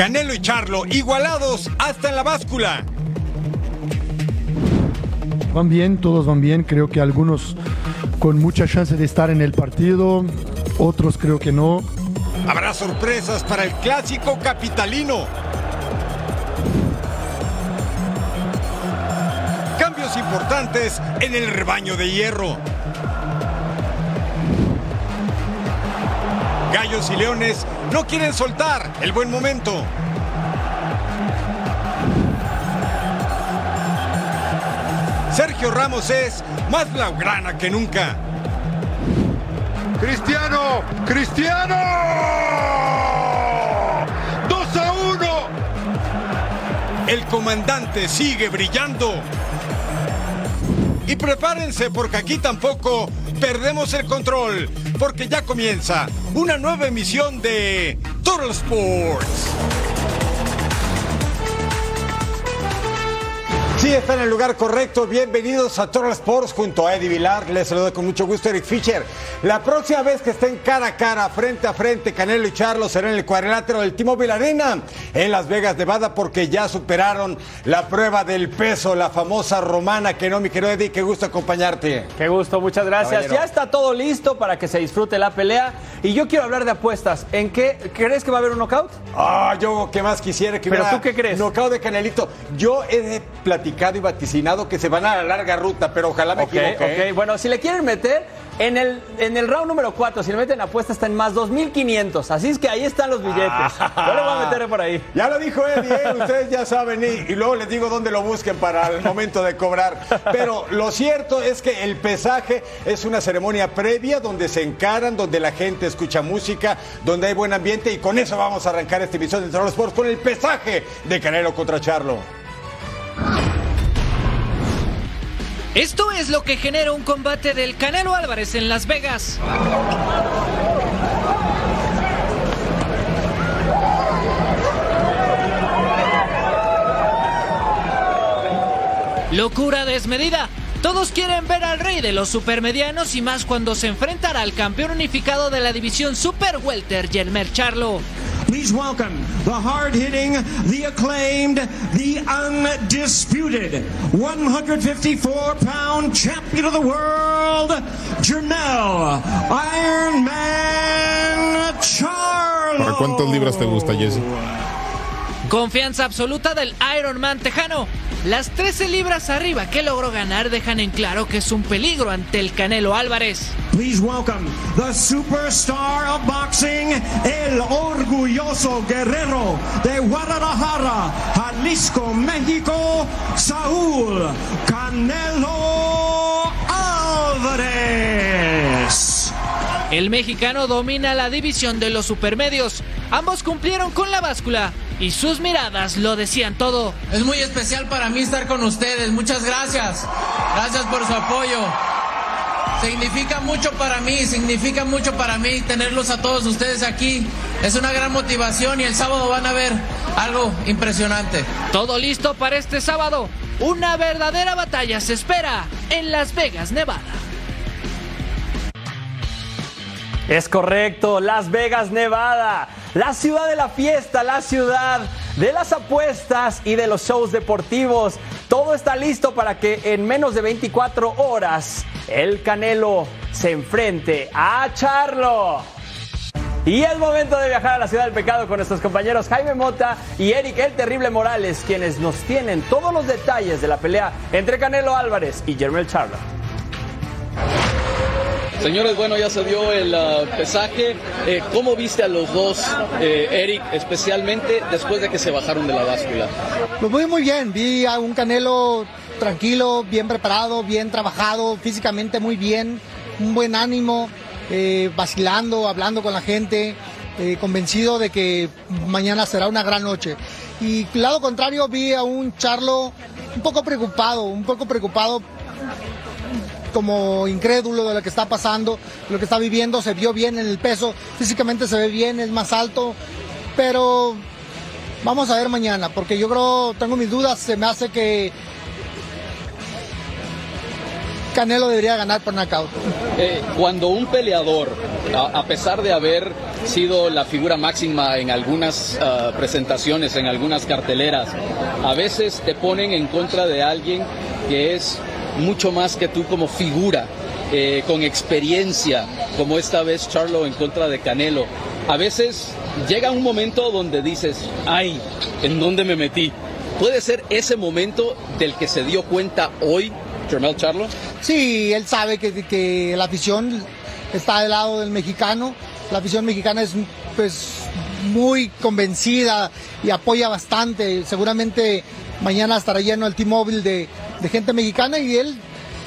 Canelo y Charlo igualados hasta en la báscula. Van bien, todos van bien. Creo que algunos con mucha chance de estar en el partido, otros creo que no. Habrá sorpresas para el clásico capitalino. Cambios importantes en el rebaño de hierro. Gallos y leones no quieren soltar el buen momento. Sergio Ramos es más blaugrana que nunca. Cristiano, Cristiano. 2 a 1. El comandante sigue brillando. Y prepárense porque aquí tampoco perdemos el control, porque ya comienza una nueva emisión de Total Sports. Sí, está en el lugar correcto. Bienvenidos a Total Sports junto a Eddie Vilar. Les saludo con mucho gusto Eric Fischer. La próxima vez que estén cara a cara, frente a frente, Canelo y Charlo será en el cuadrilátero del T-Mobile Arena en Las Vegas, Nevada, porque ya superaron la prueba del peso, la famosa romana. Que no, mi querido Eddie, qué gusto acompañarte. Qué gusto, muchas gracias. Caballero. Ya está todo listo para que se disfrute la pelea. Y yo quiero hablar de apuestas. ¿En qué crees que va a haber un knockout? Ah, yo qué más quisiera que ¿Pero hubiera tú qué crees? Knockout de Canelito. Yo he platicado y vaticinado que se van a la larga ruta, pero ojalá me Ok, equivoque. ok. Bueno, si le quieren meter, en el, en el round número 4, si le meten apuesta, está en más 2.500. Así es que ahí están los billetes. Yo le voy a meter por ahí. Ya lo dijo Eddie, ¿eh? ustedes ya saben, y, y luego les digo dónde lo busquen para el momento de cobrar. Pero lo cierto es que el pesaje es una ceremonia previa donde se encaran, donde la gente escucha música, donde hay buen ambiente, y con eso vamos a arrancar esta emisión de Troll Sports con el pesaje de Canelo contra Charlo. Esto es lo que genera un combate del Canelo Álvarez en Las Vegas. Locura desmedida. Todos quieren ver al rey de los supermedianos y más cuando se enfrentará al campeón unificado de la división Super Welter, Yelmer Charlo. Please welcome the hard hitting, the acclaimed, the undisputed 154 pound champion of the world, Janelle Iron Man Charlo. ¿Para cuántas libras te gusta, Jesse? Confianza absoluta del Iron Man tejano. Las 13 libras arriba que logró ganar dejan en claro que es un peligro ante el Canelo Álvarez. Please welcome the superstar of boxing, el orgulloso guerrero de Guadalajara, Jalisco, México, Saúl Canelo Álvarez. El mexicano domina la división de los supermedios. Ambos cumplieron con la báscula y sus miradas lo decían todo. Es muy especial para mí estar con ustedes. Muchas gracias. Gracias por su apoyo. Significa mucho para mí, significa mucho para mí tenerlos a todos ustedes aquí. Es una gran motivación y el sábado van a ver algo impresionante. Todo listo para este sábado. Una verdadera batalla se espera en Las Vegas, Nevada. Es correcto, Las Vegas, Nevada. La ciudad de la fiesta, la ciudad de las apuestas y de los shows deportivos. Todo está listo para que en menos de 24 horas el Canelo se enfrente a Charlo. Y es momento de viajar a la ciudad del pecado con nuestros compañeros Jaime Mota y Eric el Terrible Morales, quienes nos tienen todos los detalles de la pelea entre Canelo Álvarez y Jermel Charlo. Señores, bueno, ya se dio el uh, pesaje. Eh, ¿Cómo viste a los dos, eh, Eric, especialmente después de que se bajaron de la báscula? Pues muy, muy bien. Vi a un Canelo tranquilo, bien preparado, bien trabajado, físicamente muy bien, un buen ánimo, eh, vacilando, hablando con la gente, convencido de que mañana será una gran noche. Y lado contrario vi a un Charlo un poco preocupado, un poco preocupado como incrédulo de lo que está pasando, lo que está viviendo, se vio bien en el peso, físicamente se ve bien, es más alto, pero vamos a ver mañana, porque yo creo, tengo mis dudas, se me hace que Canelo debería ganar por knockout. Eh, cuando un peleador, a, pesar de haber sido la figura máxima en algunas uh, presentaciones, en algunas carteleras, a veces te ponen en contra de alguien que es mucho más que tú como figura, eh, con experiencia, como esta vez Charlo en contra de Canelo. A veces llega un momento donde dices, ay, ¿en dónde me metí? ¿Puede ser ese momento del que se dio cuenta hoy Jermel Charlo? Sí, él sabe que, que, la afición está del lado del mexicano. La afición mexicana es pues muy convencida y apoya bastante. Seguramente mañana estará lleno el T-Mobile de, de gente mexicana y él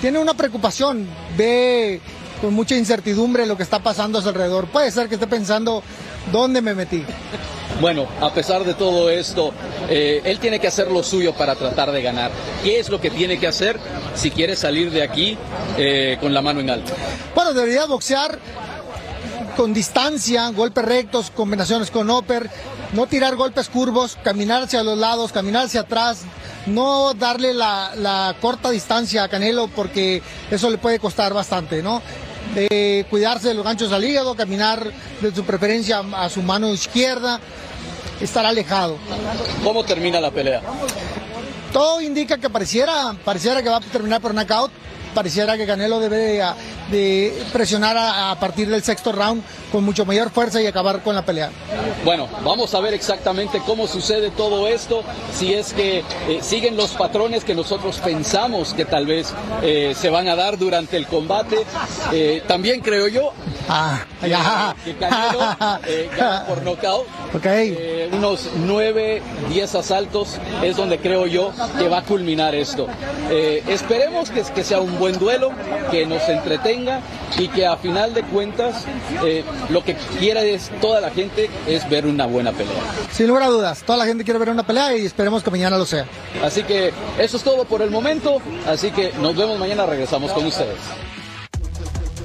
tiene una preocupación, ve con mucha incertidumbre lo que está pasando a su alrededor. Puede ser que esté pensando, ¿dónde me metí? Bueno, a pesar de todo esto, eh, él tiene que hacer lo suyo para tratar de ganar. ¿Qué es lo que tiene que hacer si quiere salir de aquí eh, con la mano en alto? Bueno, debería boxear con distancia, golpes rectos, combinaciones con upper, no tirar golpes curvos, caminar hacia los lados, caminar hacia atrás, no darle la, la corta distancia a Canelo porque eso le puede costar bastante, ¿no? De cuidarse de los ganchos al hígado, caminar de su preferencia a su mano izquierda, estar alejado. ¿Cómo termina la pelea? Todo indica que pareciera, pareciera que va a terminar por knockout, pareciera que Canelo debe de, de presionar a, a, partir del sexto round con mucho mayor fuerza y acabar con la pelea. Bueno, vamos a ver exactamente cómo sucede todo esto, si es que eh, siguen los patrones que nosotros pensamos que tal vez eh, se van a dar durante el combate. Eh, también creo yo ah, ya. que Canelo gana por knockout. Okay. unos 9, 10 asaltos es donde creo yo que va a culminar esto. esperemos que, que sea un buen duelo, que nos entretenga y que a final de cuentas eh, lo que quiere es toda la gente es ver una buena pelea. Sin lugar a dudas, toda la gente quiere ver una pelea y esperemos que mañana lo sea. Así que eso es todo por el momento, así que nos vemos mañana, regresamos con ustedes.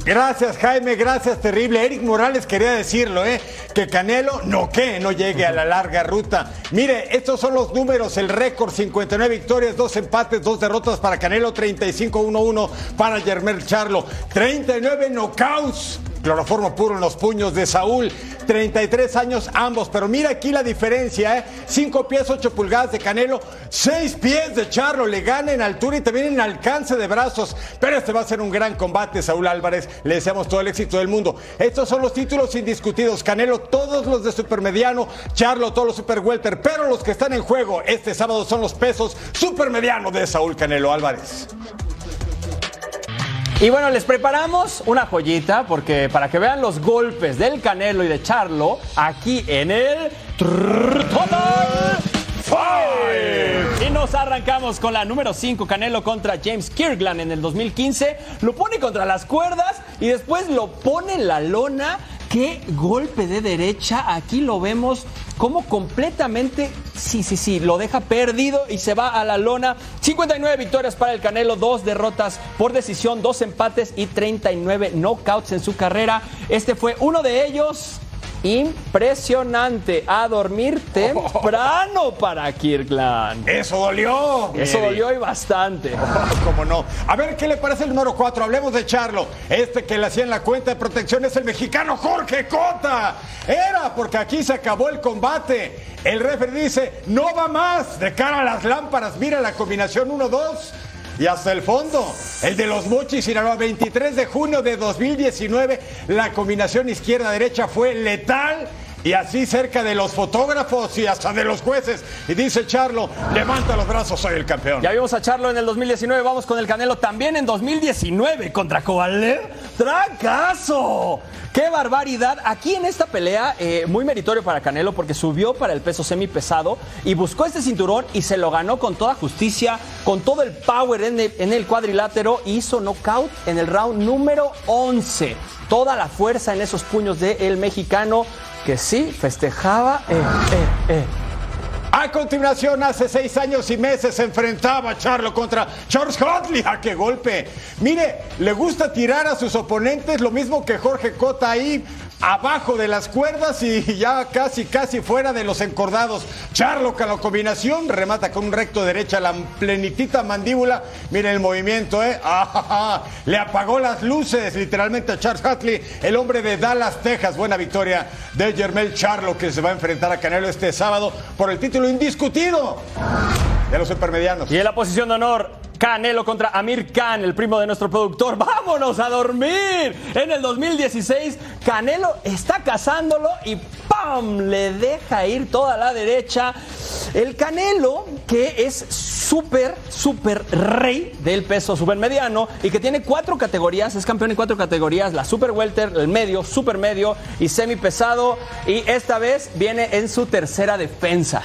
Gracias, Jaime, gracias, terrible. Eric Morales quería decirlo, ¿eh? Que Canelo no que no llegue a la larga ruta. Mire, estos son los números, el récord, 59 victorias, 2 empates, 2 derrotas para Canelo, 35-1-1 para Germel Charlo, 39 knockouts. Cloroformo puro en los puños de Saúl. 33 años ambos. Pero mira aquí la diferencia, ¿eh? 5 pies, 8 pulgadas de Canelo. 6 pies de Charlo. Le gana en altura y también en alcance de brazos. Pero este va a ser un gran combate, Saúl Álvarez. Le deseamos todo el éxito del mundo. Estos son los títulos indiscutidos. Canelo, todos los de supermediano. Charlo, todos los super welter. Pero los que están en juego este sábado son los pesos supermediano de Saúl Canelo Álvarez. Y bueno, les preparamos una joyita porque para que vean los golpes del Canelo y de Charlo aquí en el Total Five. Y nos arrancamos con la número 5, Canelo contra James Kirkland en el 2015. Lo pone contra las cuerdas y después lo pone en la lona. Qué golpe de derecha. Aquí lo vemos como completamente, sí, sí, sí, lo deja perdido y se va a la lona. 59 victorias para el Canelo, dos derrotas por decisión, dos empates y 39 knockouts en su carrera. Este fue uno de ellos. Impresionante. A dormir temprano para Kirkland. Eso dolió. Eso dolió y bastante. Cómo no. A ver qué le parece el número 4. Hablemos de Charlo. Este que le hacía en la cuenta de protección es el mexicano Jorge Cota. Era porque aquí se acabó el combate. El referee dice, no va más de cara a las lámparas. Mira la combinación 1-2. Y hasta el fondo. El de los Mochis Sinaloa, 23 de junio de 2019, la combinación izquierda-derecha fue letal y así cerca de los fotógrafos y hasta de los jueces. Y dice Charlo, levanta los brazos, soy el campeón. Ya vimos a Charlo en el 2019, vamos con el Canelo también en 2019 contra Kovalev. ¡Trancazo! ¡Qué barbaridad! Aquí en esta pelea, eh, muy meritorio para Canelo porque subió para el peso semi pesado y buscó este cinturón y se lo ganó con toda justicia, con todo el power en el, cuadrilátero. Hizo knockout en el round número 11. Toda la fuerza en esos puños del mexicano que sí festejaba. Eh, eh, eh. A continuación, hace seis años y meses se enfrentaba Charlo contra Charles Hotley. ¡A qué golpe! Mire, le gusta tirar a sus oponentes lo mismo que Jorge Cota ahí abajo de las cuerdas y ya casi, casi fuera de los encordados. Charlo con la combinación remata con un recto derecha la plenitita mandíbula. Mire el movimiento, ¿eh? ¡Ah, Le apagó las luces literalmente a Charles Hatley, el hombre de Dallas, Texas. Buena victoria de Germel Charlo que se va a enfrentar a Canelo este sábado por el título indiscutido de los supermedianos. Y en la posición de honor, Canelo contra Amir Khan, el primo de nuestro productor. ¡Vámonos a dormir! En el 2016, Canelo está cazándolo y ¡pam! Le deja ir toda la derecha. El Canelo, que es súper, súper rey del peso supermediano y que tiene cuatro categorías, es campeón en cuatro categorías, la super welter, el medio, super medio y semi pesado. Y esta vez viene en su tercera defensa.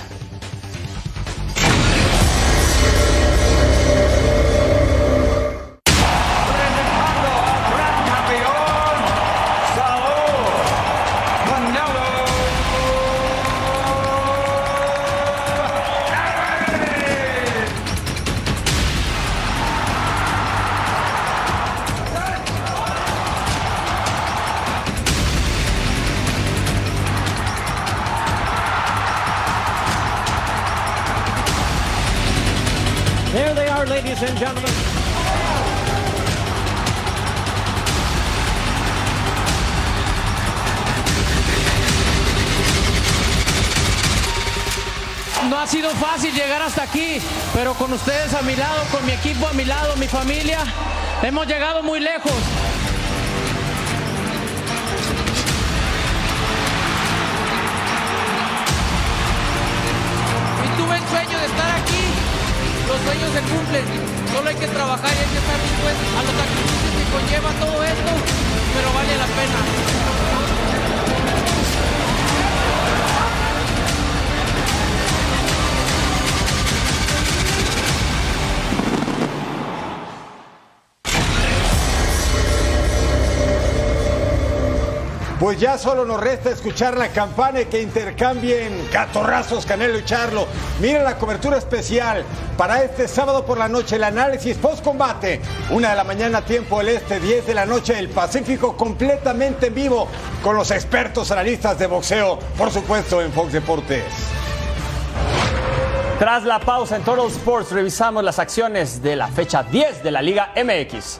A mi lado, con mi equipo a mi lado, mi familia, hemos llegado muy lejos. Y tuve el sueño de estar aquí. Los sueños se cumplen. Solo hay que trabajar y hay que estar dispuestos a los sacrificios que conlleva todo esto, pero vale la pena. Pues ya solo nos resta escuchar la campana y que intercambien catorrazos Canelo y Charlo. Mira la cobertura especial para este sábado por la noche, el análisis post-combate. Una de la mañana, tiempo del este, 10 de la noche, el Pacífico completamente en vivo con los expertos analistas de boxeo, por supuesto en Fox Deportes. Tras la pausa en Total Sports, revisamos las acciones de la fecha 10 de la Liga MX.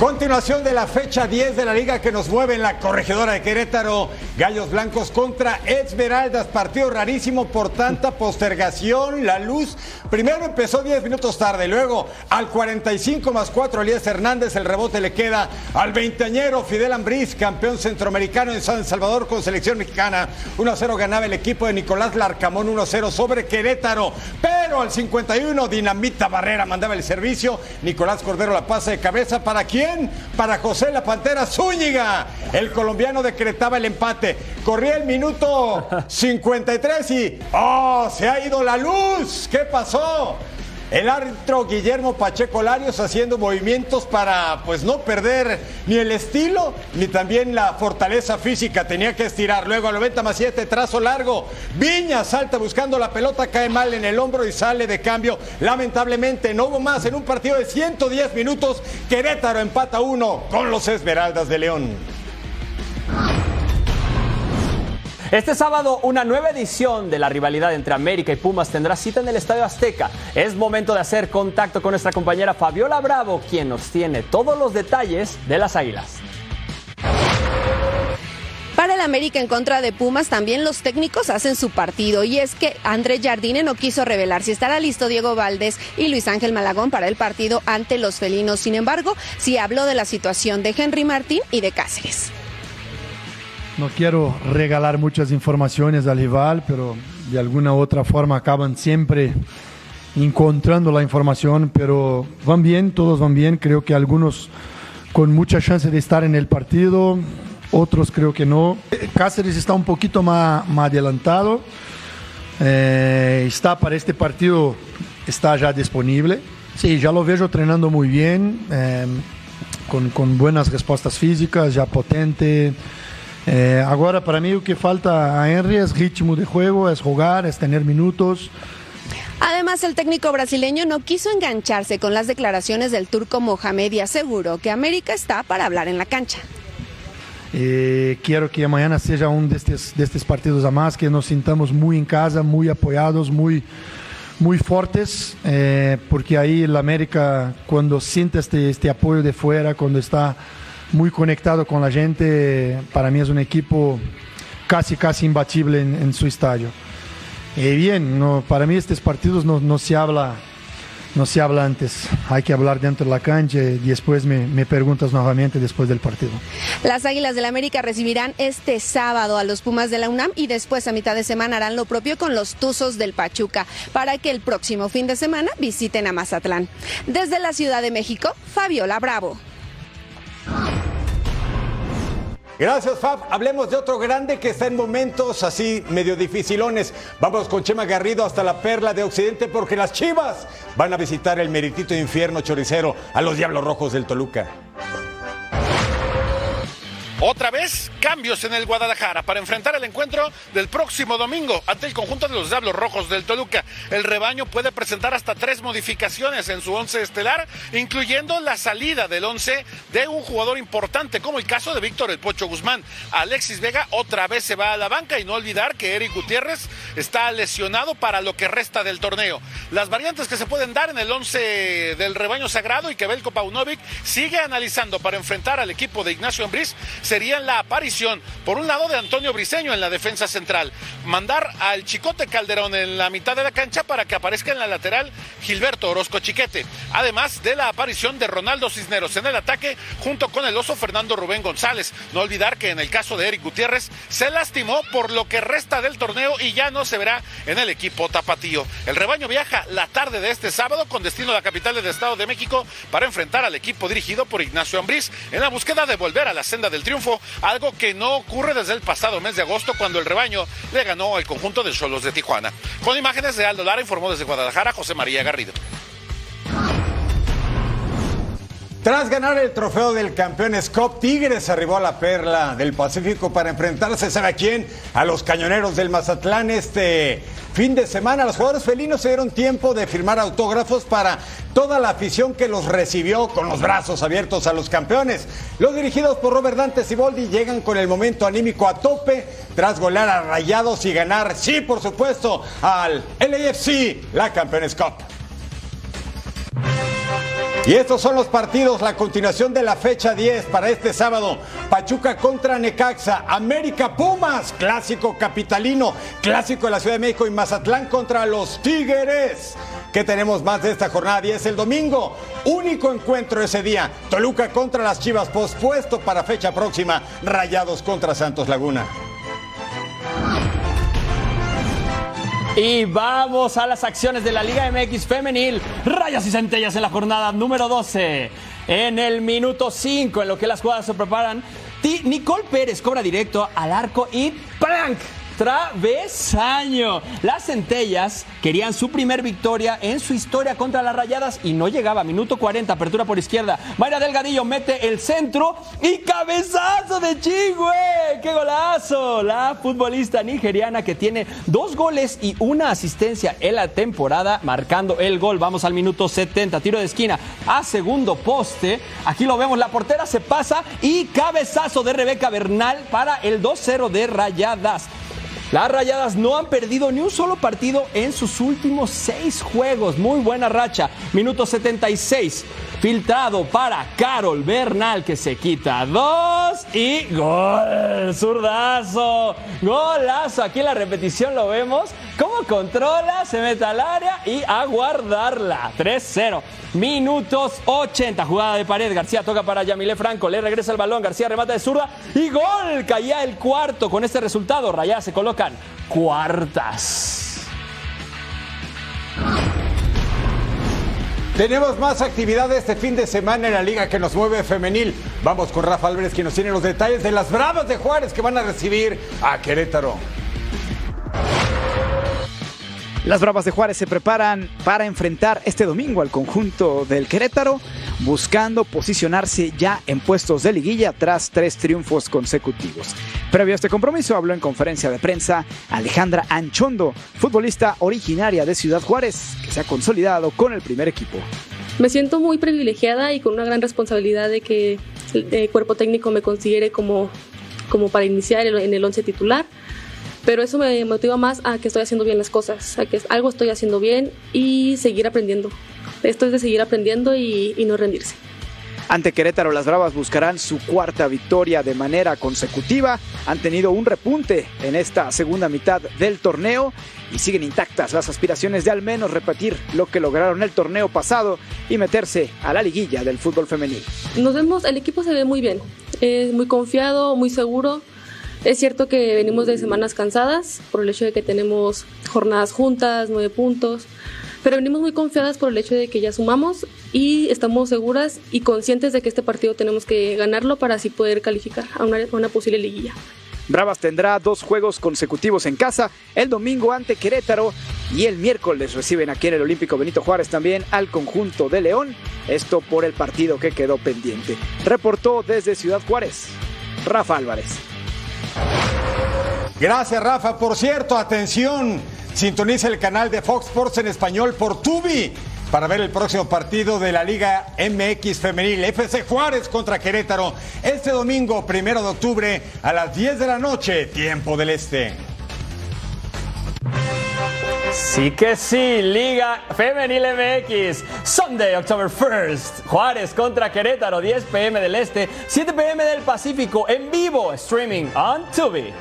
Continuación de la fecha 10 de la liga que nos mueve en la corregidora de Querétaro. Gallos Blancos contra Esmeraldas. Partido rarísimo por tanta postergación. La luz primero empezó 10 minutos tarde. Luego al 45 más 4 Elías Hernández. El rebote le queda al veinteañero Fidel Ambriz, campeón centroamericano en San Salvador con selección mexicana. 1-0 ganaba el equipo de Nicolás Larcamón 1-0 sobre Querétaro. Pero al 51 Dinamita Barrera mandaba el servicio. Nicolás Cordero la pasa de cabeza. ¿Para quién? Bien para José La Pantera Zúñiga. El colombiano decretaba el empate. Corría el minuto 53 y ¡oh! Se ha ido la luz. ¿Qué pasó? El árbitro Guillermo Pacheco Larios haciendo movimientos para pues no perder ni el estilo ni también la fortaleza física. Tenía que estirar. Luego a 90 más 7, trazo largo. Viña salta buscando la pelota, cae mal en el hombro y sale de cambio. Lamentablemente no hubo más en un partido de 110 minutos. Querétaro empata uno con los Esmeraldas de León. Este sábado, una nueva edición de la rivalidad entre América y Pumas tendrá cita en el Estadio Azteca. Es momento de hacer contacto con nuestra compañera Fabiola Bravo, quien nos tiene todos los detalles de las Águilas. Para el América en contra de Pumas también los técnicos hacen su partido y es que André Jardine no quiso revelar si estará listo Diego Valdés y Luis Ángel Malagón para el partido ante los felinos. Sin embargo, sí habló de la situación de Henry Martín y de Cáceres. No quiero regalar muchas informaciones al rival, pero de alguna u otra forma acaban siempre encontrando la información, pero van bien, todos van bien, creo que algunos con mucha chance de estar en el partido, otros creo que no. Cáceres está un poquito más, adelantado, eh, está para este partido, está ya disponible. Sí, ya lo veo entrenando muy bien, eh, con buenas respuestas físicas, ya potente. Eh, agora, para mí, lo que falta a Henry es ritmo de juego, es jugar, es tener minutos. Además, el técnico brasileño no quiso engancharse con las declaraciones del turco Mohamed y aseguró que América está para hablar en la cancha. Eh, quiero que mañana sea um destes, destes partidos a más, que nos sintamos muy en casa, muy apoyados, muy, muy fortes, eh, porque ahí el América, cuando siente este, este apoyo de fuera, cuando está muy conectado con la gente. Para mí es un equipo casi, casi imbatible en, su estadio. Y bien, no, para mí estos partidos no, no, se habla, no se habla antes. Hay que hablar dentro de la cancha y después me, me preguntas nuevamente después del partido. Las Águilas del América recibirán este sábado a los Pumas de la UNAM y después a mitad de semana harán lo propio con los Tuzos del Pachuca para que el próximo fin de semana visiten a Mazatlán. Desde la Ciudad de México, Fabiola Bravo. Gracias, Fab. Hablemos de otro grande que está en momentos así medio dificilones. Vamos con Chema Garrido hasta la perla de Occidente porque las Chivas van a visitar el meritito infierno choricero a los Diablos Rojos del Toluca. Otra vez, cambios en el Guadalajara para enfrentar el encuentro del próximo domingo ante el conjunto de los Diablos Rojos del Toluca. El rebaño puede presentar hasta tres modificaciones en su once estelar, incluyendo la salida del once de un jugador importante, como el caso de Víctor El Pocho Guzmán. Alexis Vega otra vez se va a la banca y no olvidar que Eric Gutiérrez está lesionado para lo que resta del torneo. Las variantes que se pueden dar en el once del rebaño sagrado y que Belko Paunovic sigue analizando para enfrentar al equipo de Ignacio Ambriz serían la aparición, por un lado, de Antonio Briseño en la defensa central, mandar al Chicote Calderón en la mitad de la cancha para que aparezca en la lateral Gilberto Orozco Chiquete, además de la aparición de Ronaldo Cisneros en el ataque junto con el oso Fernando Rubén González. No olvidar que en el caso de Eric Gutiérrez se lastimó por lo que resta del torneo y ya no se verá en el equipo tapatío. El rebaño viaja la tarde de este sábado con destino a la capital del Estado de México para enfrentar al equipo dirigido por Ignacio Ambriz en la búsqueda de volver a la senda del triunfo algo que no ocurre desde el pasado mes de agosto cuando el rebaño le ganó al conjunto de Cholos de Tijuana. Con imágenes de Aldo Lara informó desde Guadalajara José María Garrido. Tras ganar el trofeo del Campeones Cup, Tigres arribó a la perla del Pacífico para enfrentarse, ¿sabe a quién? A los cañoneros del Mazatlán este fin de semana. Los jugadores felinos se dieron tiempo de firmar autógrafos para toda la afición que los recibió con los brazos abiertos a los campeones. Los dirigidos por Robert Dante Siboldi llegan con el momento anímico a tope tras golear a Rayados y ganar, sí, por supuesto, al LAFC, la Campeones Cup. Y estos son los partidos, la continuación de la fecha 10 para este sábado. Pachuca contra Necaxa, América Pumas, clásico capitalino, clásico de la Ciudad de México y Mazatlán contra los Tigres. ¿Qué tenemos más de esta jornada 10? El domingo, único encuentro ese día. Toluca contra las Chivas, pospuesto para fecha próxima. Rayados contra Santos Laguna. Y vamos a las acciones de la Liga MX Femenil. Rayas y centellas en la jornada número 12. en el minuto 5, en lo que las jugadas se preparan. Nicole Pérez cobra directo al arco y ¡plank! Travesaño. Las centellas querían su primer victoria en su historia contra las rayadas y no llegaba. Minuto 40, apertura por izquierda. Mayra Delgadillo mete el centro y cabezazo de Chigüe. ¡Qué golazo! La futbolista nigeriana que tiene dos goles y una asistencia en la temporada, marcando el gol. Vamos al minuto 70, tiro de esquina a segundo poste. Aquí lo vemos, la portera se pasa y cabezazo de Rebeca Bernal para el 2-0 de rayadas. Las Rayadas no han perdido ni un solo partido en sus últimos seis juegos. Muy buena racha. Minuto 76. Filtrado para Carol Bernal que se quita dos y gol. Zurdazo. Golazo. Aquí en la repetición lo vemos. Cómo controla, se mete al área y a guardarla. 3-0. Minutos 80. Jugada de pared. García toca para Yamile Franco. Le regresa el balón. García remata de zurda y gol. Caía el cuarto. Con este resultado, Rayadas se colocan cuartas. Tenemos más actividad este fin de semana en la liga que nos mueve femenil. Vamos con Rafa Álvarez que nos tiene los detalles de las Bravas de Juárez que van a recibir a Querétaro. Las Bravas de Juárez se preparan para enfrentar este domingo al conjunto del Querétaro, buscando posicionarse ya en puestos de liguilla tras tres triunfos consecutivos. Previo a este compromiso habló en conferencia de prensa Alejandra Anchondo, futbolista originaria de Ciudad Juárez, que se ha consolidado con el primer equipo. Me siento muy privilegiada y con una gran responsabilidad de que el cuerpo técnico me considere como, como para iniciar en el once titular pero eso me motiva más a que estoy haciendo bien las cosas, a que algo estoy haciendo bien y seguir aprendiendo. Esto es de seguir aprendiendo y, no rendirse. Ante Querétaro, las Bravas buscarán su cuarta victoria de manera consecutiva. Han tenido un repunte en esta segunda mitad del torneo y siguen intactas las aspiraciones de al menos repetir lo que lograron el torneo pasado y meterse a la liguilla del fútbol femenil. Nos vemos, el equipo se ve muy bien, es muy confiado, muy seguro. Es cierto que venimos de semanas cansadas por el hecho de que tenemos jornadas juntas, nueve puntos, pero venimos muy confiadas por el hecho de que ya sumamos y estamos seguras y conscientes de que este partido tenemos que ganarlo para así poder calificar a una, posible liguilla. Bravas tendrá dos juegos consecutivos en casa, el domingo ante Querétaro y el miércoles reciben aquí en el Olímpico Benito Juárez también al conjunto de León, esto por el partido que quedó pendiente. Reportó desde Ciudad Juárez, Rafa Álvarez. Gracias, Rafa. Por cierto, atención, sintoniza el canal de Fox Sports en español por Tubi para ver el próximo partido de la Liga MX Femenil FC Juárez contra Querétaro este domingo, primero de octubre a las 10 de la noche, tiempo del Este. Sí que sí, Liga Femenil MX, Sunday, October 1st, Juárez contra Querétaro, 10 pm del Este, 7 pm del Pacífico, en vivo, streaming on Tubi.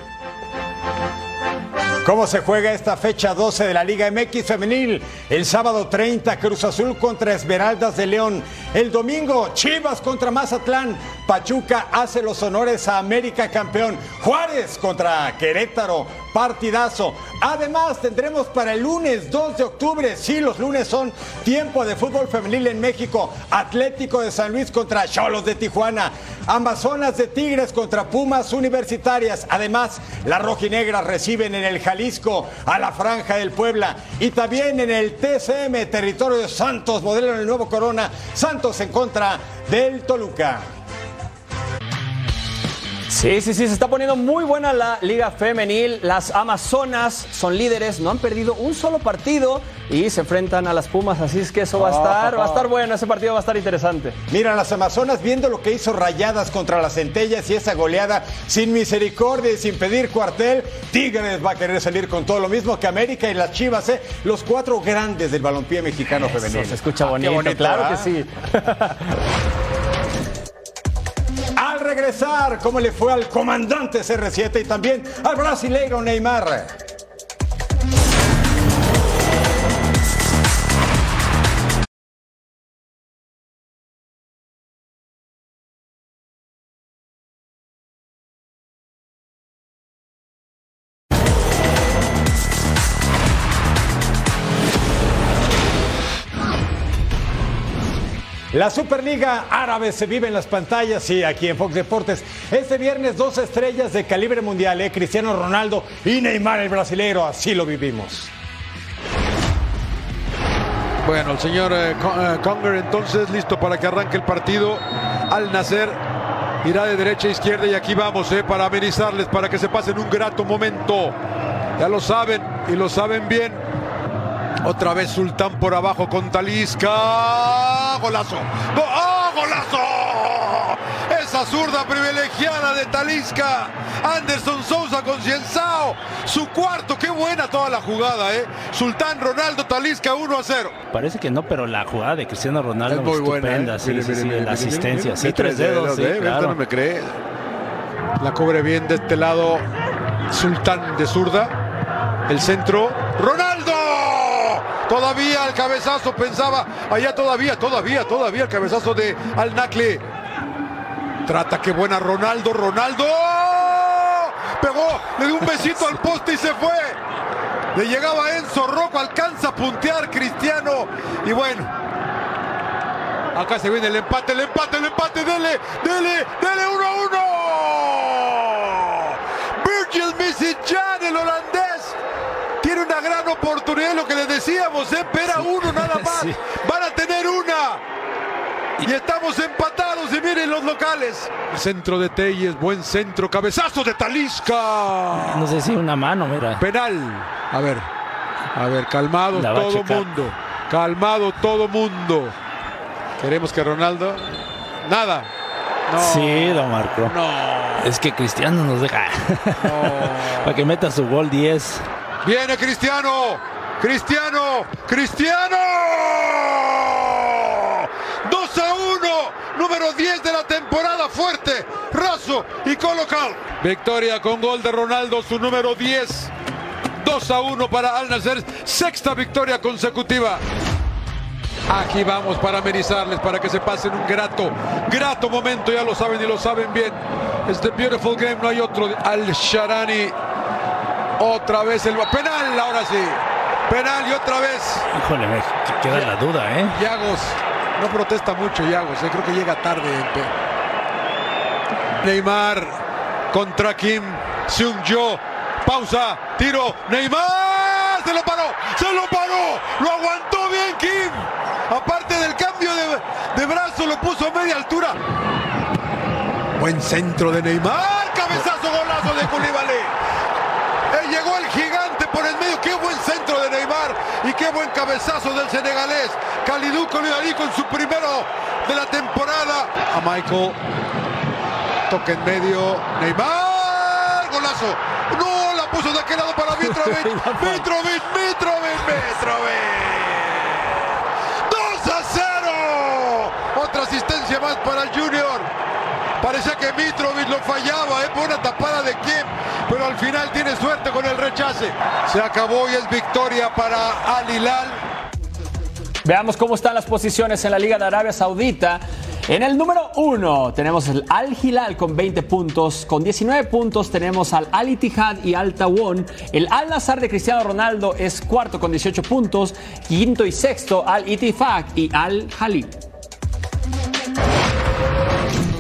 ¿Cómo se juega esta fecha 12 de la Liga MX Femenil? El sábado 30, Cruz Azul contra Esmeraldas de León. El domingo, Chivas contra Mazatlán. Pachuca hace los honores a América campeón. Juárez contra Querétaro partidazo. Además, tendremos para el lunes 2 de octubre, sí, los lunes son tiempo de fútbol femenil en México, Atlético de San Luis contra Cholos de Tijuana, Amazonas de Tigres contra Pumas Universitarias. Además, las rojinegras reciben en el Jalisco a la Franja del Puebla y también en el TCM, territorio de Santos, modelo en el nuevo Corona, Santos en contra del Toluca. Sí, sí, sí, se está poniendo muy buena la liga femenil. Las Amazonas son líderes, no han perdido un solo partido y se enfrentan a las Pumas, así es que eso va a estar, va a estar bueno, ese partido va a estar interesante. Mira, las Amazonas viendo lo que hizo Rayadas contra las Centellas y esa goleada sin misericordia y sin pedir cuartel, Tigres va a querer salir con todo lo mismo que América y las Chivas, ¿eh? los cuatro grandes del balompié mexicano femenil. Se escucha ah, bonito, claro que sí. Regresar, ¿cómo le fue al comandante CR7 y también al brasileiro Neymar? La Superliga Árabe se vive en las pantallas, sí, aquí en Fox Deportes. Este viernes dos estrellas de calibre mundial, ¿eh? Cristiano Ronaldo y Neymar el brasilero, así lo vivimos. Bueno, el señor eh, eh, Conger entonces listo para que arranque el partido. Al nacer irá de derecha a izquierda y aquí vamos para amenizarles, para que se pasen un grato momento. Ya lo saben y lo saben bien. Otra vez Sultán por abajo con Talisca. Golazo. Go- ¡Ah, golazo! Esa zurda privilegiada de Talisca. Anderson Sousa con Cienzao. Su cuarto. Qué buena toda la jugada, ¿eh? Sultán Ronaldo Talisca 1 a 0. Parece que no, pero la jugada de Cristiano Ronaldo Es muy estupenda, buena, ¿eh? sí, Mire, sí, mire, sí, mire, la mire, asistencia, mire, sí, mire, tres dedos, claro. no me cree. La cubre bien de este lado. Sultán de zurda. El centro. ¡Ronaldo! Todavía el cabezazo pensaba. Allá todavía, todavía, todavía el cabezazo de Al Nakle. Trata que buena Ronaldo, Ronaldo. Pegó, le dio un besito al poste y se fue. Le llegaba Enzo Rocco, alcanza a puntear Cristiano. Y bueno, acá se viene el empate, el empate, el empate. Dele, dele, dele 1 a 1. Virgil Misijan, el holandés. Tiene una gran oportunidad, lo que les decíamos, ¿eh? Espera uno nada más. Sí. Van a tener una. Y estamos empatados y miren los locales. Centro de Telles, buen centro, cabezazo de Talisca. No sé si una mano, mira. Penal. A ver, a ver, calmado todo mundo. Calmado todo mundo. Queremos que Ronaldo. Nada. No. Sí, don Marco. No. Es que Cristiano nos deja. Para que meta su gol 10. Viene Cristiano. Cristiano. Cristiano. 2 a 1. Número 10 de la temporada. Fuerte. Raso y colocado. Victoria con gol de Ronaldo, su número 10. 2 a 1 para Al Nacer. Sexta victoria consecutiva. Aquí vamos para amenizarles, para que se pasen un grato, grato momento, ya lo saben y lo saben bien. Este beautiful game, no hay otro. Al Sharani, otra vez el penal, ahora sí. Penal y otra vez. Híjole, me queda la duda, ¿eh? Yagos, no protesta mucho Yagos, eh, creo que llega tarde. Neymar contra Kim Seung-jo. Pausa, tiro, Neymar se lo paró, se lo paró, lo aguantó bien Kim. Aparte del cambio de, de brazo, lo puso a media altura. Buen centro de Neymar, cabezazo golazo de Koulibaly. Llegó el gigante por el medio, qué buen centro de Neymar y qué buen cabezazo del senegalés. Kalidou Koulibaly con su primero de la temporada. A Michael, toque en medio, Neymar, golazo. No, la puso de aquel lado para Mitrovic, Mitrovic, Mitrovic, Mitrovic. 2 a 0. Otra asistencia más para el Junior. Parecía que Mitrovic lo fallaba, ¿eh? por una tapada de Kim, pero al final tiene suerte con el rechace. Se acabó y es victoria para Al Hilal. Veamos cómo están las posiciones en la Liga de Arabia Saudita. En el número uno tenemos el Al Hilal con 20 puntos. Con 19 puntos tenemos al Al Ittihad y Al Tawon. El Al Nazar de Cristiano Ronaldo es cuarto con 18 puntos. Quinto y sexto Al Ittifaq y Al Jalib.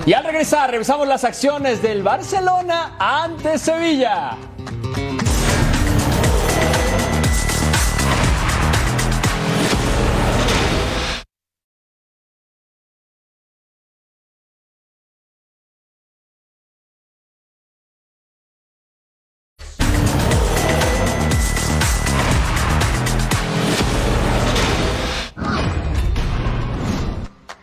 Y al regresar, revisamos las acciones del Barcelona ante Sevilla.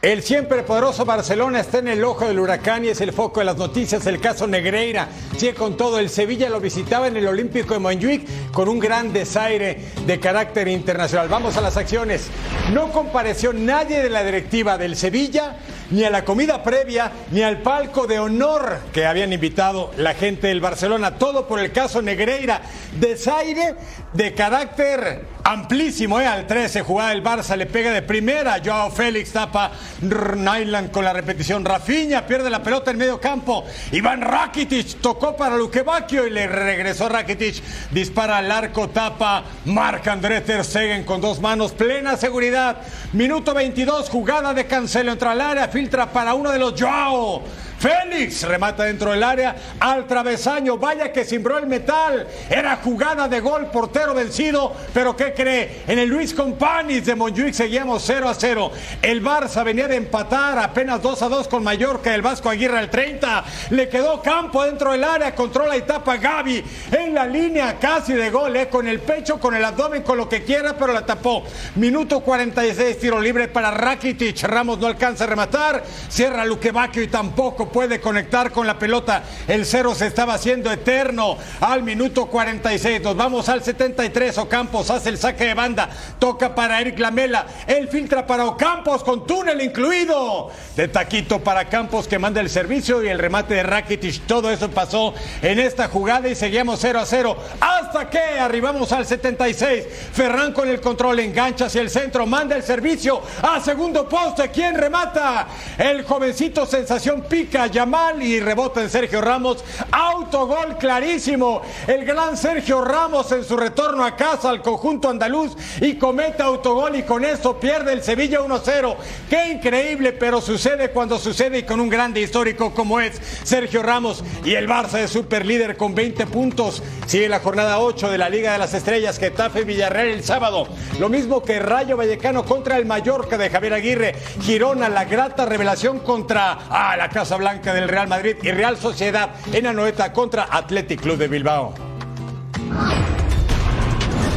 El siempre poderoso Barcelona está en el ojo del huracán y es el foco de las noticias. El caso Negreira sigue con todo. El Sevilla lo visitaba en el Olímpico de Montjuic con un gran desaire de carácter internacional. Vamos a las acciones. No compareció nadie de la directiva del Sevilla, ni a la comida previa, ni al palco de honor que habían invitado la gente del Barcelona. Todo por el caso Negreira. Desaire de carácter amplísimo, ¿eh? Al 13, jugada del Barça, le pega de primera. Joao Félix tapa Nyland con la repetición. Rafinha pierde la pelota en medio campo. Iván Rakitic tocó para Luquevaquio y le regresó Rakitic. Dispara al arco, tapa Marc André Ter Stegen con dos manos, plena seguridad. Minuto 22, jugada de cancelo entra al área, filtra para uno de los Joao. Félix remata dentro del área al travesaño. Vaya que cimbró el metal. Era jugada de gol, portero vencido. Pero ¿qué cree? En el Luis Companis de Montjuic seguíamos 0 a 0. El Barça venía de empatar apenas 2 a 2 con Mallorca. El Vasco Aguirre al 30. Le quedó campo dentro del área. Controla y tapa Gaby en la línea casi de gol. Eh, con el pecho, con el abdomen, con lo que quiera, pero la tapó. Minuto 46, tiro libre para Rakitic. Ramos no alcanza a rematar. Cierra Luquevaquio y tampoco puede conectar con la pelota. El cero se estaba haciendo eterno al minuto 46. Nos vamos al 73. Ocampos hace el saque de banda. Toca para Eric Lamela. Él filtra para Ocampos con túnel incluido. De taquito para Campos que manda el servicio y el remate de Rakitic. Todo eso pasó en esta jugada y seguíamos 0 a 0. Hasta que arribamos al 76. Ferran con el control engancha hacia el centro. Manda el servicio a segundo poste. ¿Quién remata? El jovencito sensación pica Yamal y rebota en Sergio Ramos. Autogol clarísimo. El gran Sergio Ramos en su retorno a casa al conjunto andaluz y comete autogol y con eso pierde el Sevilla 1-0. Qué increíble, pero sucede cuando sucede y con un grande histórico como es Sergio Ramos y el Barça de super líder con 20 puntos. Sigue la jornada 8 de la Liga de las Estrellas, Getafe Villarreal el sábado. Lo mismo que Rayo Vallecano contra el Mallorca de Javier Aguirre. Girona, la grata revelación contra ah, la Casa Blanca del Real Madrid y Real Sociedad en Anoeta contra Athletic Club de Bilbao.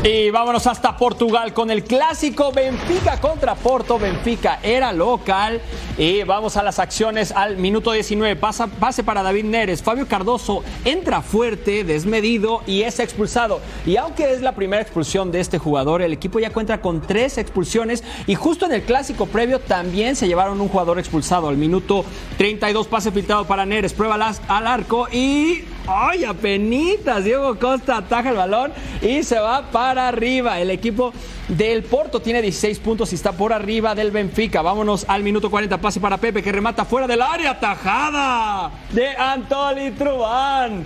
Y vámonos hasta Portugal con el clásico Benfica contra Porto. Benfica era local. Y vamos a las acciones al minuto 19. Pasa, pase para David Neres. Fabio Cardoso entra fuerte, desmedido y es expulsado. Y aunque es la primera expulsión de este jugador, el equipo ya cuenta con tres expulsiones. Y justo en el clásico previo también se llevaron un jugador expulsado. Al minuto 32, pase filtrado para Neres. Prueba al arco y ¡Ay, apenitas! Diego Costa ataja el balón y se va para arriba. El equipo del Porto tiene 16 puntos y está por arriba del Benfica. Vámonos al minuto 40. Pase para Pepe que remata fuera del área. Tajada de Antoli Trubán.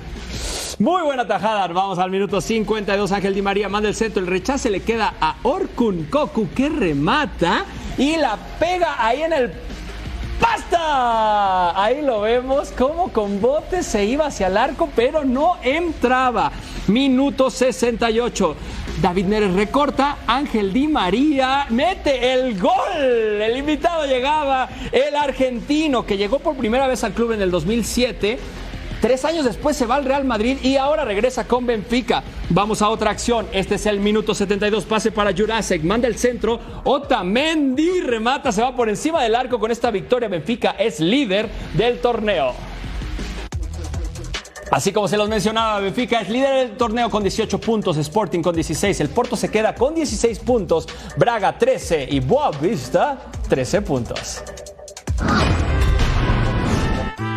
Muy buena tajada. Vamos al minuto 52. Ángel Di María manda el centro. El rechace le queda a Orkun Koku que remata y la pega ahí en el ¡Basta! Ahí lo vemos como con bote se iba hacia el arco, pero no entraba. Minuto 68. David Neres recorta, Ángel Di María mete el gol. El invitado llegaba, el argentino que llegó por primera vez al club en el 2007 Tres años después se va al Real Madrid y ahora regresa con Benfica. Vamos a otra acción. Este es el minuto 72. Pase para Jurasek. Manda el centro. Otamendi remata. Se va por encima del arco con esta victoria. Benfica es líder del torneo. Así como se los mencionaba, Benfica es líder del torneo con 18 puntos, Sporting con 16, el Porto se queda con 16 puntos, Braga 13 y Boavista 13 puntos.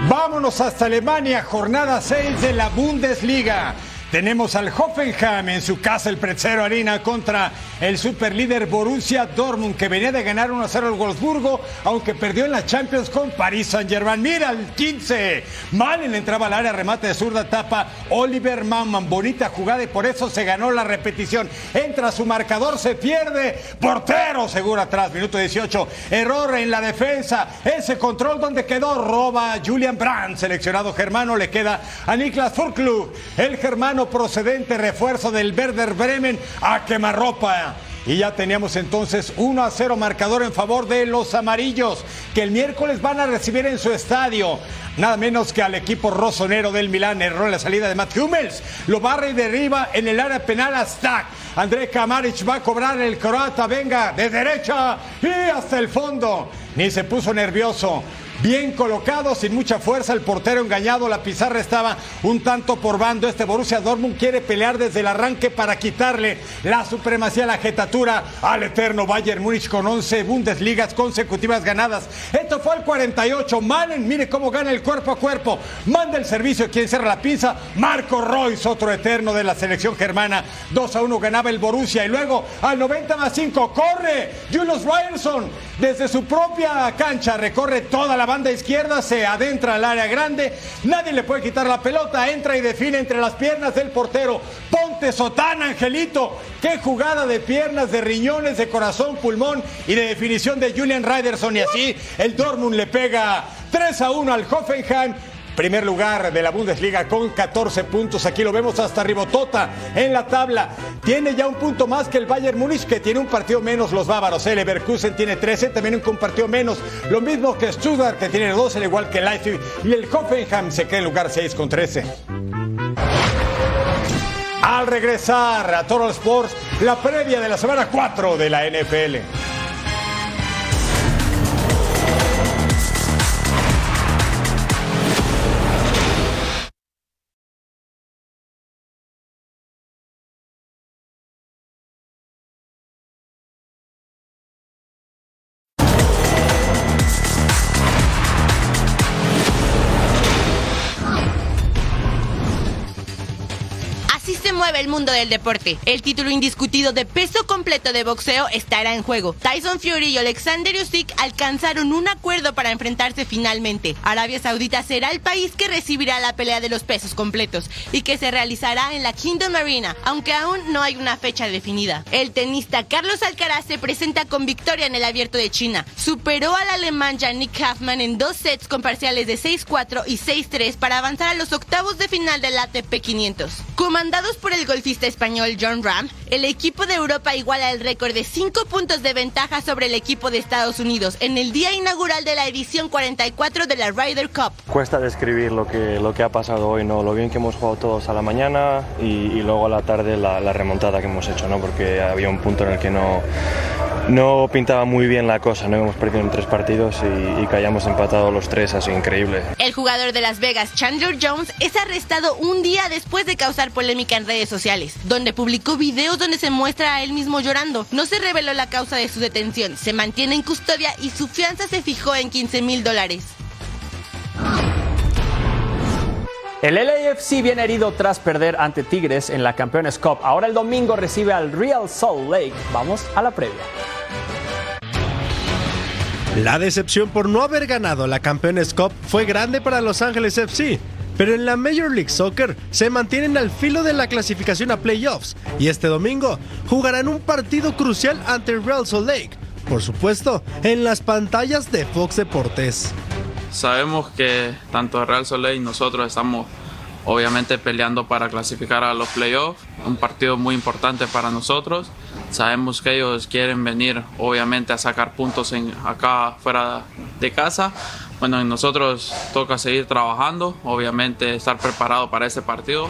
Vámonos hasta Alemania, jornada 6 de la Bundesliga. Tenemos al Hoffenheim en su casa, el Pretzero Arena, contra el superlíder Borussia Dortmund, que venía de ganar 1-0 al Wolfsburgo, aunque perdió en la Champions con Paris Saint-Germain. Mira el 15. Mal le entraba al área, remate de zurda, tapa Oliver Mamman. Bonita jugada y por eso se ganó la repetición. Entra su marcador, se pierde. Portero seguro atrás, minuto 18. Error en la defensa. Ese control donde quedó, roba Julian Brandt, seleccionado germano, le queda a Niklas Furklub, el germano procedente refuerzo del Werder Bremen a quemarropa. Y ya teníamos entonces 1 a 0 marcador en favor de los amarillos, que el miércoles van a recibir en su estadio. Nada menos que al equipo rosonero del Milán. Erró en la salida de Matt Hummels. Lo barra y derriba en el área penal hasta André Kamaric va a cobrar el croata. Venga, de derecha y hasta el fondo. Ni se puso nervioso. Bien colocado, sin mucha fuerza, el portero engañado, la pizarra estaba un tanto por bando. Este Borussia Dortmund quiere pelear desde el arranque para quitarle la supremacía, la jetatura al eterno Bayern Múnich con 11 Bundesligas consecutivas ganadas. Esto fue el 48. Manen, mire cómo gana el cuerpo a cuerpo. Manda el servicio quien cierra la pinza. Marco Royce, otro eterno de la selección germana. 2 a 1 ganaba el Borussia y luego al 90 más 5 corre Julius Ryerson desde su propia cancha recorre toda la banda izquierda, se adentra al área grande, nadie le puede quitar la pelota, entra y define entre las piernas del portero. Ponte Sotana, Angelito, qué jugada de piernas, de riñones, de corazón, pulmón y de definición de Julian Ryderson y así el Dortmund le pega 3 a 1 al Hoffenheim Primer lugar de la Bundesliga con 14 puntos. Aquí lo vemos hasta Ribotota en la tabla. Tiene ya un punto más que el Bayern Múnich, que tiene un partido menos los bávaros. El Leverkusen tiene 13, también un partido menos. Lo mismo que Stuttgart, que tiene 12, al igual que Leipzig. Y el Hoffenheim se queda en lugar 6 con 13. Al regresar a Total Sports, la previa de la semana 4 de la NFL. Mueve el mundo del deporte. El título indiscutido de peso completo de boxeo estará en juego. Tyson Fury y Alexander Usyk alcanzaron un acuerdo para enfrentarse finalmente. Arabia Saudita será el país que recibirá la pelea de los pesos completos y que se realizará en la Kingdom Arena, aunque aún no hay una fecha definida. El tenista Carlos Alcaraz se presenta con victoria en el Abierto de China. Superó al alemán Yannick Kaufmann en dos sets con parciales de 6-4 y 6-3 para avanzar a los octavos de final del ATP 500. Comandados por el golfista español John Ram, el equipo de Europa iguala el récord de 5 puntos de ventaja sobre el equipo de Estados Unidos en el día inaugural de la edición 44 de la Ryder Cup. Cuesta describir lo que, lo que ha pasado hoy, ¿no? lo bien que hemos jugado todos a la mañana y, luego a la tarde la, remontada que hemos hecho, ¿no? porque había un punto en el que no, no pintaba muy bien la cosa, no hemos perdido en tres partidos y, y que hayamos empatado los tres, ha sido increíble. El jugador de Las Vegas, Chandler Jones, es arrestado un día después de causar polémica en redes sociales, donde publicó videos donde se muestra a él mismo llorando. No se reveló la causa de su detención, se mantiene en custodia y su fianza se fijó en 15 mil dólares. El LAFC viene herido tras perder ante Tigres en la Campeones Cup. Ahora el domingo recibe al Real Salt Lake. Vamos a la previa. La decepción por no haber ganado la Campeones Cup fue grande para Los Ángeles FC pero en la Major League Soccer se mantienen al filo de la clasificación a playoffs y este domingo jugarán un partido crucial ante Real Salt Lake, por supuesto, en las pantallas de Fox Deportes. Sabemos que tanto Real Salt Lake y nosotros estamos obviamente peleando para clasificar a los playoffs, un partido muy importante para nosotros. Sabemos que ellos quieren venir obviamente a sacar puntos en, acá fuera de casa, bueno, nosotros toca seguir trabajando, obviamente estar preparado para este partido.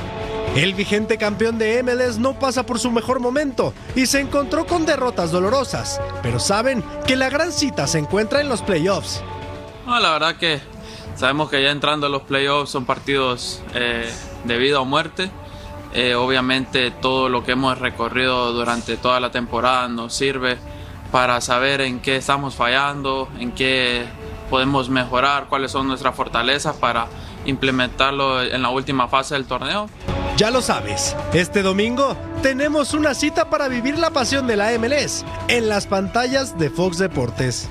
El vigente campeón de MLS no pasa por su mejor momento y se encontró con derrotas dolorosas, pero saben que la gran cita se encuentra en los playoffs. No, la verdad que sabemos que ya entrando a los playoffs son partidos eh, de vida o muerte. Eh, obviamente todo lo que hemos recorrido durante toda la temporada nos sirve para saber en qué estamos fallando, en qué podemos mejorar, cuáles son nuestras fortalezas para implementarlo en la última fase del torneo. Ya lo sabes, este domingo tenemos una cita para vivir la pasión de la MLS en las pantallas de Fox Deportes.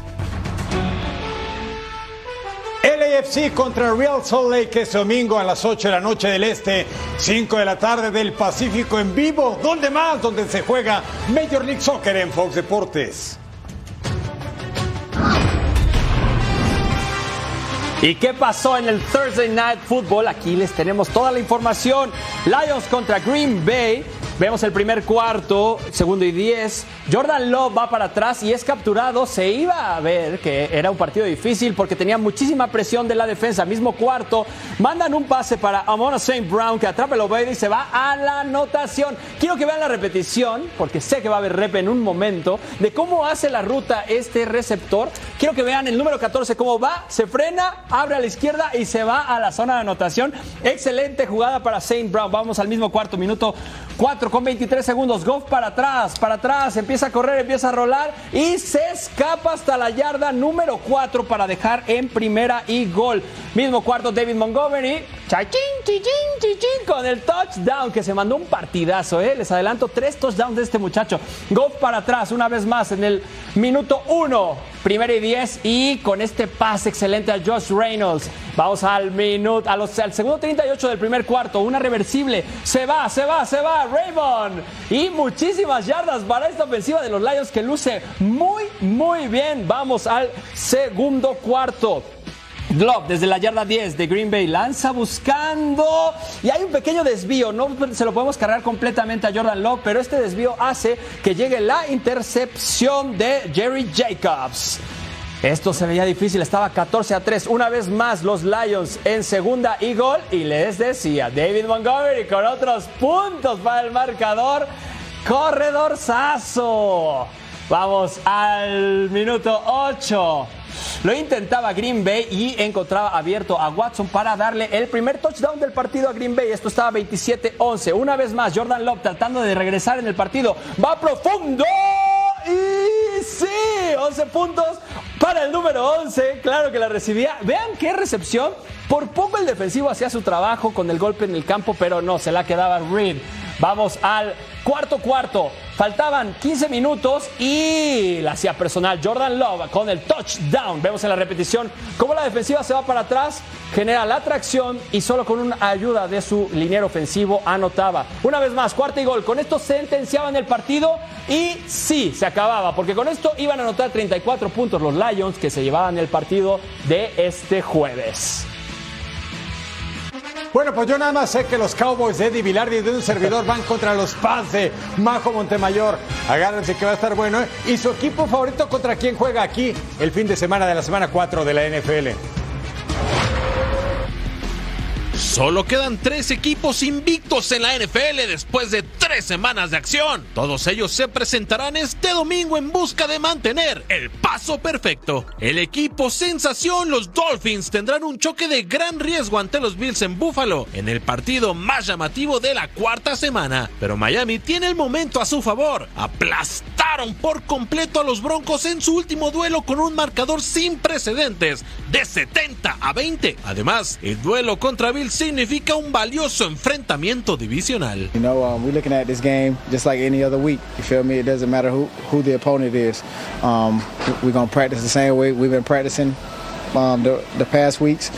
LAFC contra Real Salt Lake este domingo a las 8 de la noche del Este, 5 de la tarde del Pacífico en vivo. ¿Dónde más? Donde se juega Major League Soccer en Fox Deportes. ¿Y qué pasó en el Thursday Night Football? Aquí les tenemos toda la información. Lions contra Green Bay. Vemos el primer cuarto, segundo y diez. Jordan Love va para atrás y es capturado. Se iba a ver que era un partido difícil porque tenía muchísima presión de la defensa. Mismo cuarto, mandan un pase para Amona St. Brown que atrapa el Obey y se va a la anotación. Quiero que vean la repetición porque sé que va a haber rep en un momento de cómo hace la ruta este receptor. Quiero que vean el número 14 cómo va, se frena, abre a la izquierda y se va a la zona de anotación. Excelente jugada para St. Brown. Vamos al mismo cuarto, minuto 4 con 23 segundos. Goff para atrás, para atrás, empieza a correr, empieza a rolar y se escapa hasta la yarda número 4 para dejar en primera y gol. Mismo cuarto, David Montgomery. Chachín, chichín, chichín, con el touchdown que se mandó un partidazo. ¿eh? Les adelanto tres touchdowns de este muchacho. Goff para atrás una vez más en el minuto 1. Primera y 10 y con este pase excelente a Josh Reynolds. Vamos al minuto, a los, al segundo 38 del primer cuarto. Una reversible. Se va, se va, se va. Raymond. Y muchísimas yardas para esta ofensiva de los Lions que luce muy, muy bien. Vamos al segundo cuarto. Glove desde la yarda 10 de Green Bay lanza buscando y hay un pequeño desvío, no se lo podemos cargar completamente a Jordan Love, pero este desvío hace que llegue la intercepción de Jerry Jacobs. Esto se veía difícil, estaba 14 a 3. Una vez más los Lions en segunda y gol y les decía David Montgomery con otros puntos para el marcador. Corredor Sazo. Vamos al minuto 8. Lo intentaba Green Bay y encontraba abierto a Watson para darle el primer touchdown del partido a Green Bay. Esto estaba 27-11. Una vez más, Jordan Love tratando de regresar en el partido. Va profundo. Y sí, 11 puntos para el número 11. Claro que la recibía. Vean qué recepción. Por poco el defensivo hacía su trabajo con el golpe en el campo, pero no, se la quedaba Reed. Vamos al cuarto cuarto. Faltaban 15 minutos y la hacía personal Jordan Love con el touchdown. Vemos en la repetición cómo la defensiva se va para atrás, genera la atracción y solo con una ayuda de su liniero ofensivo anotaba. Una vez más, cuarto y gol. Con esto sentenciaban el partido y sí, se acababa, porque con esto iban a anotar 34 puntos los Lions que se llevaban el partido de este jueves. Bueno, pues yo nada más sé que los Cowboys de Eddie Vilardi de un servidor van contra los Paz de Majo Montemayor. Agárrense que va a estar bueno. ¿eh? ¿Y su equipo favorito contra quién juega aquí el fin de semana de la semana 4 de la NFL? Solo quedan tres equipos invictos en la NFL después de tres semanas de acción. Todos ellos se presentarán este domingo en busca de mantener el paso perfecto. El equipo sensación, los Dolphins, tendrán un choque de gran riesgo ante los Bills en Buffalo en el partido más llamativo de la cuarta semana. Pero Miami tiene el momento a su favor. Aplastaron por completo a los Broncos en su último duelo con un marcador sin precedentes de 70 a 20. Además, el duelo contra Bills significa un valioso enfrentamiento divisional. You know, um, we're looking at this game just like any other week. You feel me? It doesn't matter who, who the opponent is. Um, we're going to practice the same way we've been practicing um, the, the past weeks.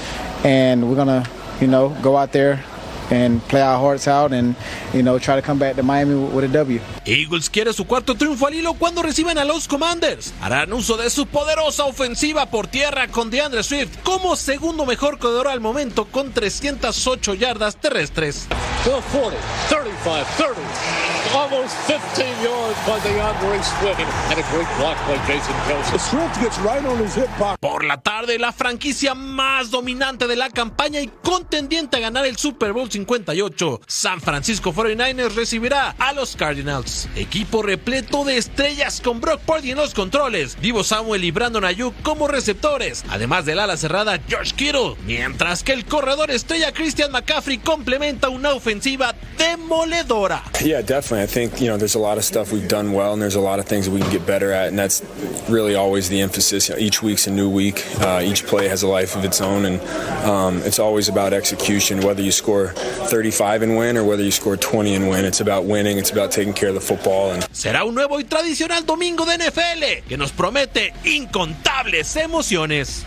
And we're going to, you know, go out there and play our hearts out and you know try to come back to Miami with a W. Eagles quiere su cuarto triunfo al hilo cuando reciben a los Commanders. Harán uso de su poderosa ofensiva por tierra con DeAndre Swift como segundo mejor corredor al momento con 308 yardas terrestres. 40, 35, 30. Almost 15 yards by DeAndre Swift. And a great block by Jason Kelsey. Swift gets right on his hip pocket. Por la tarde, la franquicia más dominante de la campaña y contendiente a ganar el Super Bowl 58, San Francisco 49ers recibirá a los Cardinals. Equipo repleto de estrellas con Brock Purdy en los controles, Divo Samuel y Brandon Ayuk como receptores, además del ala cerrada George Kittle, mientras que el corredor estrella Christian McCaffrey complementa una ofensiva demoledora. Yeah, definitely. I think, you know, there's a lot of stuff we've done well and there's a lot of things that we can get better at and that's really always the emphasis. Each week's a new week. Uh, each play has a life of its own and um, it's always about execution, whether you score 35 and win or whether you score 20 and win. It's about winning. It's about taking care of the football. And Será un nuevo y tradicional domingo de NFL que nos promete incontables emociones.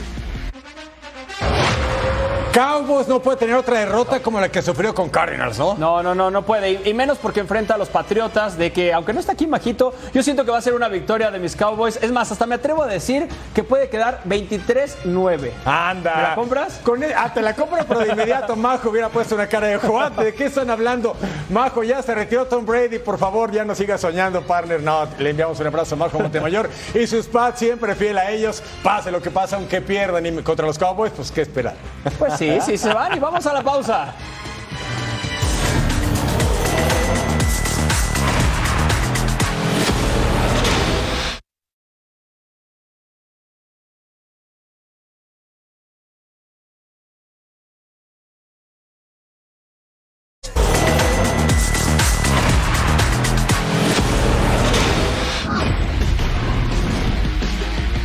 Cowboys no puede tener otra derrota como la que sufrió con Cardinals, ¿no? No, no, no, no puede. Y, y menos porque enfrenta a los Patriotas, de que aunque no está aquí Majito, yo siento que va a ser una victoria de mis Cowboys. Es más, hasta me atrevo a decir que puede quedar 23-9. Anda. ¿Me la compras? Con él- ah, te la compro, pero de inmediato Majo hubiera puesto una cara de Juan. ¿De qué están hablando? Majo, ya se retiró Tom Brady. Por favor, ya no siga soñando, partner. No, le enviamos un abrazo a Majo Montemayor y sus pads siempre fiel a ellos. Pase lo que pase, aunque pierdan y contra los Cowboys, pues qué esperar. Pues sí, sí, se van y vamos a la pausa.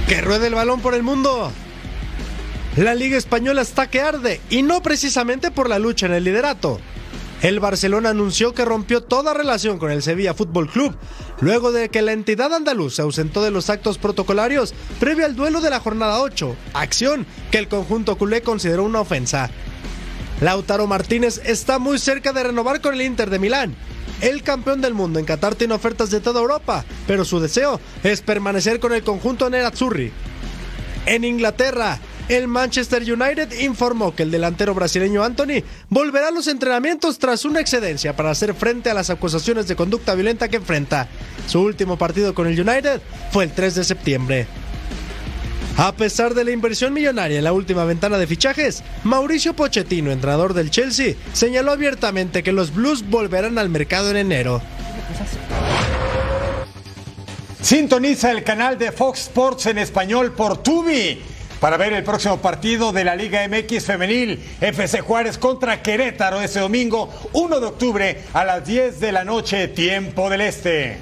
Que ruede el balón por el mundo. La Liga Española está que arde y no precisamente por la lucha en el liderato. El Barcelona anunció que rompió toda relación con el Sevilla Fútbol Club luego de que la entidad andaluz se ausentó de los actos protocolarios previo al duelo de la jornada 8, acción que el conjunto culé consideró una ofensa. Lautaro Martínez está muy cerca de renovar con el Inter de Milán. El campeón del mundo en Qatar tiene ofertas de toda Europa, pero su deseo es permanecer con el conjunto Nerazzurri. En Inglaterra, el Manchester United informó que el delantero brasileño Anthony volverá a los entrenamientos tras una excedencia para hacer frente a las acusaciones de conducta violenta que enfrenta. Su último partido con el United fue el 3 de septiembre. A pesar de la inversión millonaria en la última ventana de fichajes, Mauricio Pochettino, entrenador del Chelsea, señaló abiertamente que los Blues volverán al mercado en enero. Sintoniza el canal de Fox Sports en español por Tubi para ver el próximo partido de la Liga MX Femenil FC Juárez contra Querétaro ese domingo 1 de octubre a las 10 de la noche, tiempo del Este.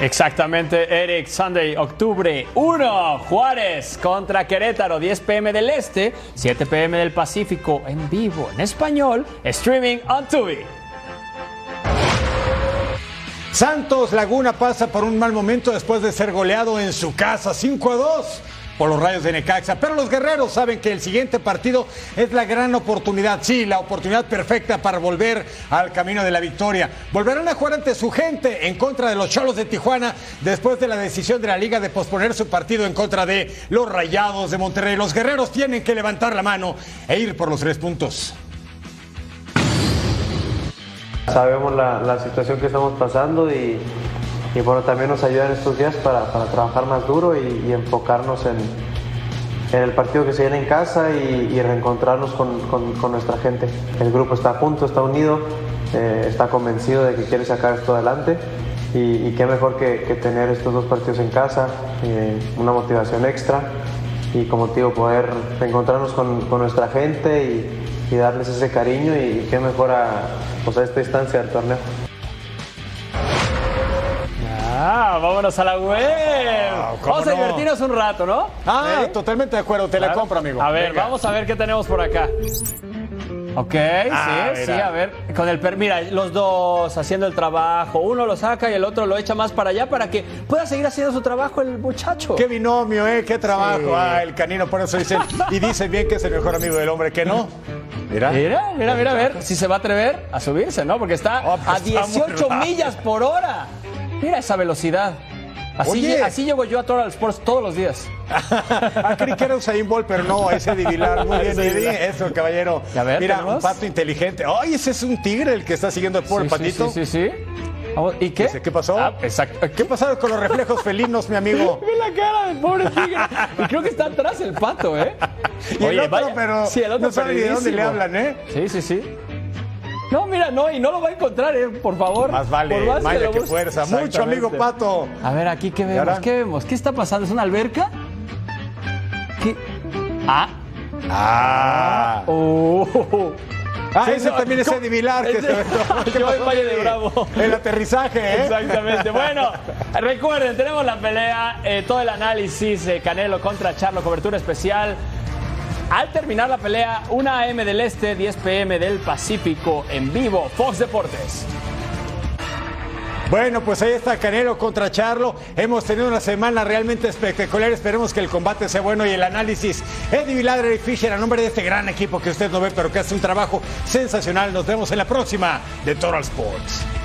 Exactamente, Eric. Sunday, octubre 1. Juárez contra Querétaro, 10 pm del Este, 7 pm del Pacífico, en vivo, en español, streaming on Tubi. Santos Laguna pasa por un mal momento después de ser goleado en su casa 5 a 2 por los rayos de Necaxa. Pero los guerreros saben que el siguiente partido es la gran oportunidad, sí, la oportunidad perfecta para volver al camino de la victoria. Volverán a jugar ante su gente en contra de los Cholos de Tijuana después de la decisión de la liga de posponer su partido en contra de los Rayados de Monterrey. Los guerreros tienen que levantar la mano e ir por los tres puntos. Sabemos la, situación que estamos pasando y, y bueno, también nos ayudan estos días para, para trabajar más duro y, enfocarnos en, en el partido que se viene en casa y, reencontrarnos con, con- nuestra gente. El grupo está junto, está unido, eh, está convencido de que quiere sacar esto adelante y, qué mejor que, tener estos dos partidos en casa, eh, una motivación extra y como te digo, poder encontrarnos con, con nuestra gente y, darles ese cariño y, qué mejor a, pues a esta instancia del torneo. Ah, vámonos a la web. ¿cómo Vamos a no? divertirnos un rato, ¿no? Ah, ¿Eh? totalmente de acuerdo, te la compro, amigo. A ver, Venga. vamos a ver qué tenemos por acá. Ok, Ah, sí, sí, mira. a ver. Con el per- mira, los dos haciendo el trabajo. Uno lo saca y el otro lo echa más para allá para que pueda seguir haciendo su trabajo el muchacho. Qué binomio, ¿eh? Qué trabajo. Sí. Ah, el canino, por eso dicen. Y dicen bien que es el mejor amigo del hombre, que no. Mira. Mira, mira, mira, a ver si se va a atrever a subirse, ¿no? Porque está Oh, a pues muy 18 rápido. millas por hora. Mira esa velocidad. Así, Oye. así llego yo a Total Sports todos los días. Ah, creí que era Usain Bolt, pero no, ese de Vilar. Muy bien. Vilar. Eso, caballero. Ver, Mira, ¿tenemos? un pato inteligente. Ay, ese es un tigre el que está siguiendo al pobre Sí, sí, patito. Sí, sí, sí. Vamos, ¿Y qué? Dice, ¿Qué pasó? Ah, exacto. ¿Qué pasó con los reflejos felinos, mi amigo? Ve la cara del pobre tigre. Y creo que está atrás el pato, ¿eh? Y el otro, pero sí, el otro no sabe ni de dónde le hablan, ¿eh? Sí, sí, sí. No, mira, no, y no lo va a encontrar, ¿eh? Por favor. Más vale, Por más lo que fuerza. Mucho, amigo pato. A ver, aquí, ¿qué vemos? ahora? ¿Qué vemos? ¿Qué está pasando? ¿Es una alberca? ¿Qué? Ah. Ah. Oh. Ah, Sí, ese no, también es Vilar. Que se ¿Qué Yo en pasó, Valle de? Bravo. El aterrizaje, ¿eh? Exactamente. Bueno, recuerden, tenemos la pelea, eh, todo el análisis, eh, Canelo contra Charlo, cobertura especial. Al terminar la pelea, 1 AM del Este, 10 PM del Pacífico, en vivo, Fox Deportes. Bueno, pues ahí está Canelo contra Charlo. Hemos tenido una semana realmente espectacular. Esperemos que el combate sea bueno y el análisis. Eddie Viladre y Fisher, a nombre de este gran equipo que usted no ve, pero que hace un trabajo sensacional. Nos vemos en la próxima de Total Sports.